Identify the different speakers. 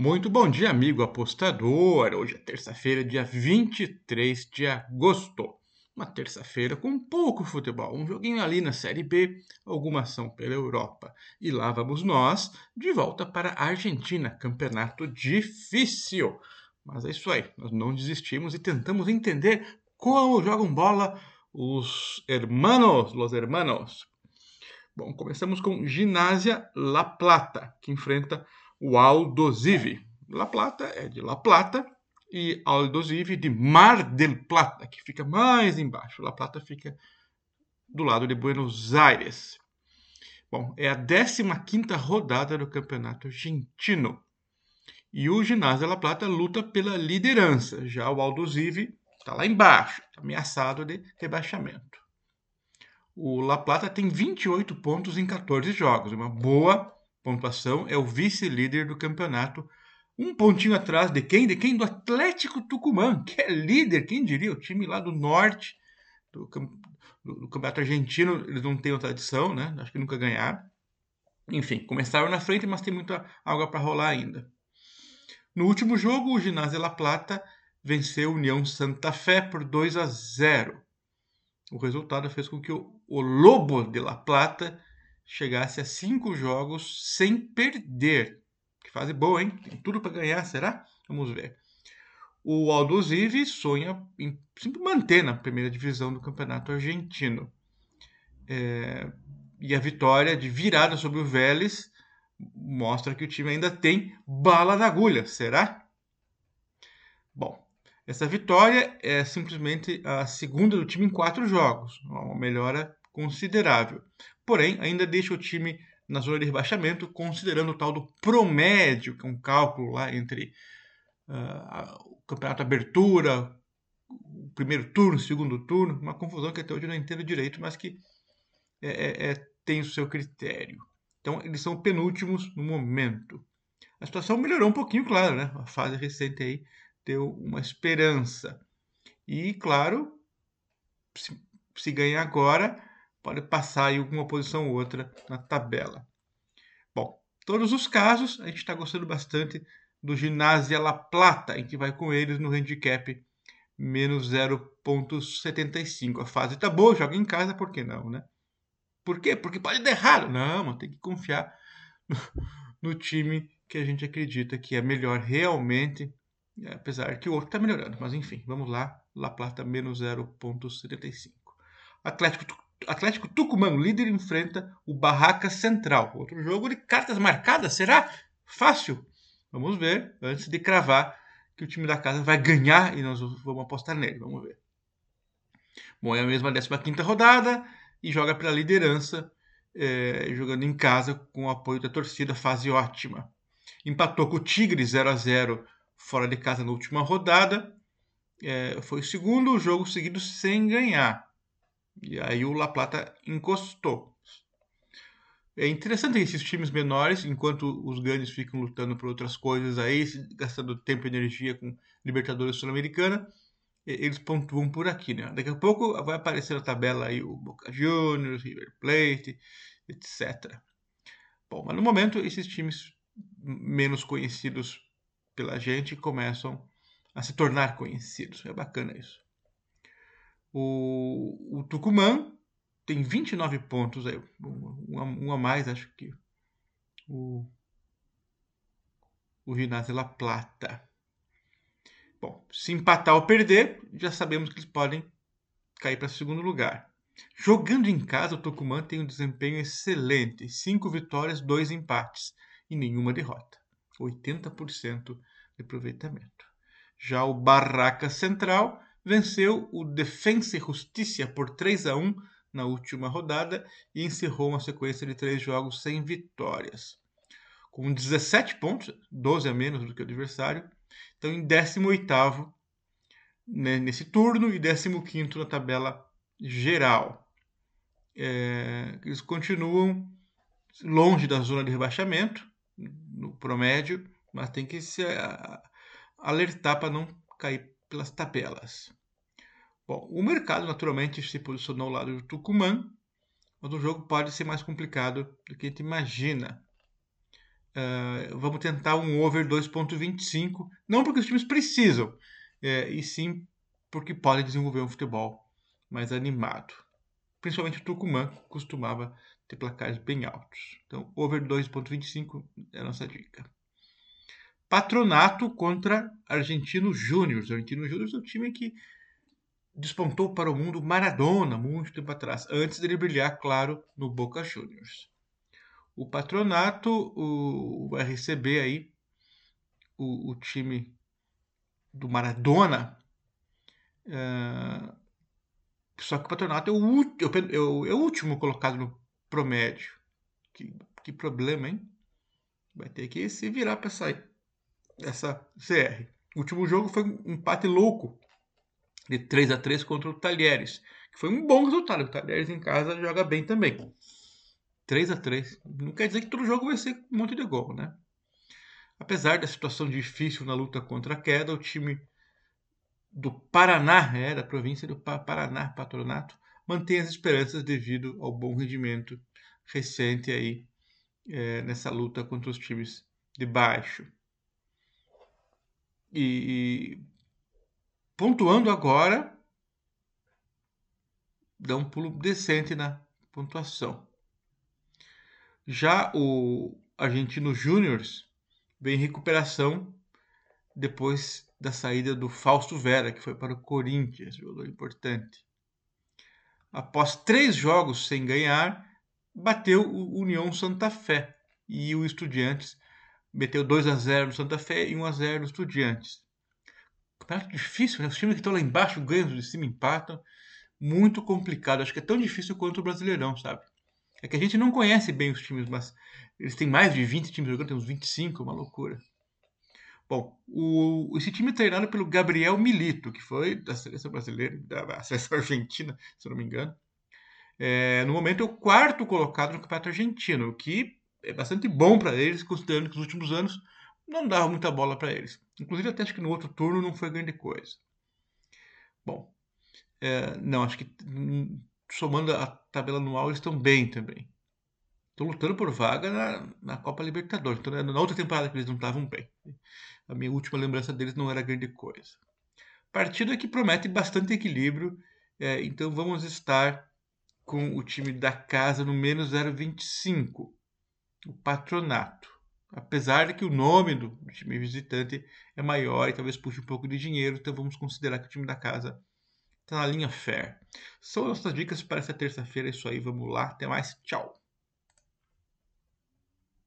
Speaker 1: Muito bom dia, amigo apostador. Hoje é terça-feira, dia 23 de agosto. Uma terça-feira com pouco futebol, um joguinho ali na Série B, alguma ação pela Europa. E lá vamos nós, de volta para a Argentina, campeonato difícil. Mas é isso aí, nós não desistimos e tentamos entender como jogam bola os hermanos, los hermanos. Bom, começamos com Ginásia La Plata, que enfrenta o Aldosivi. La Plata é de La Plata e Aldosivi de Mar del Plata, que fica mais embaixo. La Plata fica do lado de Buenos Aires. Bom, é a 15ª rodada do Campeonato Argentino. E o Ginásio La Plata luta pela liderança. Já o Aldosivi está lá embaixo, tá ameaçado de rebaixamento. O La Plata tem 28 pontos em 14 jogos, uma boa pontuação, é o vice-líder do campeonato. Um pontinho atrás de quem? De quem? Do Atlético Tucumã, que é líder, quem diria? O time lá do norte do, do, do campeonato argentino, eles não têm tradição, né? Acho que nunca ganharam. Enfim, começaram na frente, mas tem muita água para rolar ainda. No último jogo, o Ginásio La Plata venceu a União Santa Fé por 2 a 0. O resultado fez com que o, o Lobo de La Plata chegasse a cinco jogos sem perder. Que fase boa, hein? Tem tudo para ganhar, será? Vamos ver. O Aldosivi sonha em sempre manter na primeira divisão do campeonato argentino. É, e a vitória de virada sobre o Vélez mostra que o time ainda tem bala na agulha, será? Bom, essa vitória é simplesmente a segunda do time em quatro jogos, uma melhora considerável. Porém, ainda deixa o time na zona de rebaixamento, considerando o tal do promédio, que é um cálculo lá entre uh, o campeonato abertura, o primeiro turno, o segundo turno, uma confusão que até hoje eu não entendo direito, mas que é, é, é, tem o seu critério. Então, eles são penúltimos no momento. A situação melhorou um pouquinho, claro, né? A fase recente aí deu uma esperança. E, claro, se, se ganhar agora, pode passar em alguma posição ou outra na tabela. Bom, todos os casos, a gente está gostando bastante do Ginásio La Plata, em que vai com eles no handicap menos 0.75. A fase está boa, joga em casa, por que não, né? Por quê? Porque pode dar errado. Não, tem que confiar no, no time que a gente acredita que é melhor realmente, apesar que o outro está melhorando. Mas enfim, vamos lá. La Plata menos 0.75. Atlético Atlético Tucumã, líder, enfrenta o Barraca Central. Outro jogo de cartas marcadas, será? Fácil. Vamos ver, antes de cravar que o time da casa vai ganhar e nós vamos apostar nele. Vamos ver. Bom, é a mesma 15 rodada e joga pela liderança, é, jogando em casa com o apoio da torcida, fase ótima. Empatou com o Tigre 0 a 0 fora de casa na última rodada. É, foi o segundo jogo seguido sem ganhar. E aí o La Plata encostou. É interessante esses times menores, enquanto os grandes ficam lutando por outras coisas aí, gastando tempo e energia com Libertadores Sul-Americana, eles pontuam por aqui, né? Daqui a pouco vai aparecer na tabela aí o Boca Juniors, River Plate, etc. Bom, mas no momento esses times menos conhecidos pela gente começam a se tornar conhecidos. É bacana isso. O, o Tucumã tem 29 pontos um, um, a mais, acho que o, o Ginásio La Plata. Bom, se empatar ou perder, já sabemos que eles podem cair para segundo lugar. Jogando em casa, o Tucumã tem um desempenho excelente: 5 vitórias, 2 empates e nenhuma derrota. 80% de aproveitamento. Já o Barraca Central venceu o Defensa e Justiça por 3 a 1 na última rodada e encerrou uma sequência de três jogos sem vitórias. Com 17 pontos, 12 a menos do que o adversário, então em 18º né, nesse turno e 15º na tabela geral. É, eles continuam longe da zona de rebaixamento, no promédio, mas tem que se alertar para não cair pelas tabelas. Bom, o mercado naturalmente se posicionou ao lado do Tucumã, mas o jogo pode ser mais complicado do que a gente imagina. Uh, vamos tentar um over 2.25, não porque os times precisam, é, e sim porque podem desenvolver um futebol mais animado. Principalmente o Tucumã costumava ter placares bem altos. Então, over 2.25 é a nossa dica. Patronato contra Argentino Júnior. Argentino Júnior é um time que despontou para o mundo Maradona muito tempo atrás, antes dele brilhar, claro, no Boca Juniors. O Patronato o, vai receber aí o, o time do Maradona. Uh, só que o Patronato é o, é, é o último colocado no promédio. Que, que problema, hein? Vai ter que se virar para sair dessa CR. O último jogo foi um empate louco de 3 a 3 contra o Talheres, que foi um bom resultado. O Talheres em casa joga bem também. 3 a 3 Não quer dizer que todo jogo vai ser um monte de gol, né? Apesar da situação difícil na luta contra a queda, o time do Paraná, é, da província do Paraná, patronato, mantém as esperanças devido ao bom rendimento recente aí é, nessa luta contra os times de baixo. E, pontuando agora, dá um pulo decente na pontuação. Já o Argentino Júnior vem em recuperação depois da saída do Fausto Vera, que foi para o Corinthians, jogador importante. Após três jogos sem ganhar, bateu o União Santa Fé e o Estudiantes meteu 2 a 0 no Santa Fé e 1 a 0 no Estudiantes. Campeonato difícil, né? Os times que estão lá embaixo ganham, de cima empatam. Muito complicado. Acho que é tão difícil quanto o Brasileirão, sabe? É que a gente não conhece bem os times, mas eles têm mais de 20 times jogando, tem uns 25, uma loucura. Bom, o, esse time é treinado pelo Gabriel Milito, que foi da seleção brasileira, da seleção argentina, se eu não me engano. É, no momento é o quarto colocado no campeonato argentino, que é bastante bom para eles, considerando que nos últimos anos não dava muita bola para eles. Inclusive, até acho que no outro turno não foi grande coisa. Bom, é, não, acho que hum, somando a tabela anual, eles estão bem também. Estão lutando por vaga na, na Copa Libertadores. Então, na outra temporada que eles não estavam bem. A minha última lembrança deles não era grande coisa. Partida que promete bastante equilíbrio. É, então, vamos estar com o time da casa no menos 0,25 o patronato. Apesar de que o nome do time visitante é maior e talvez puxe um pouco de dinheiro, então vamos considerar que o time da casa está na linha fair. São nossas dicas para essa terça-feira. É isso aí, vamos lá. Até mais. Tchau.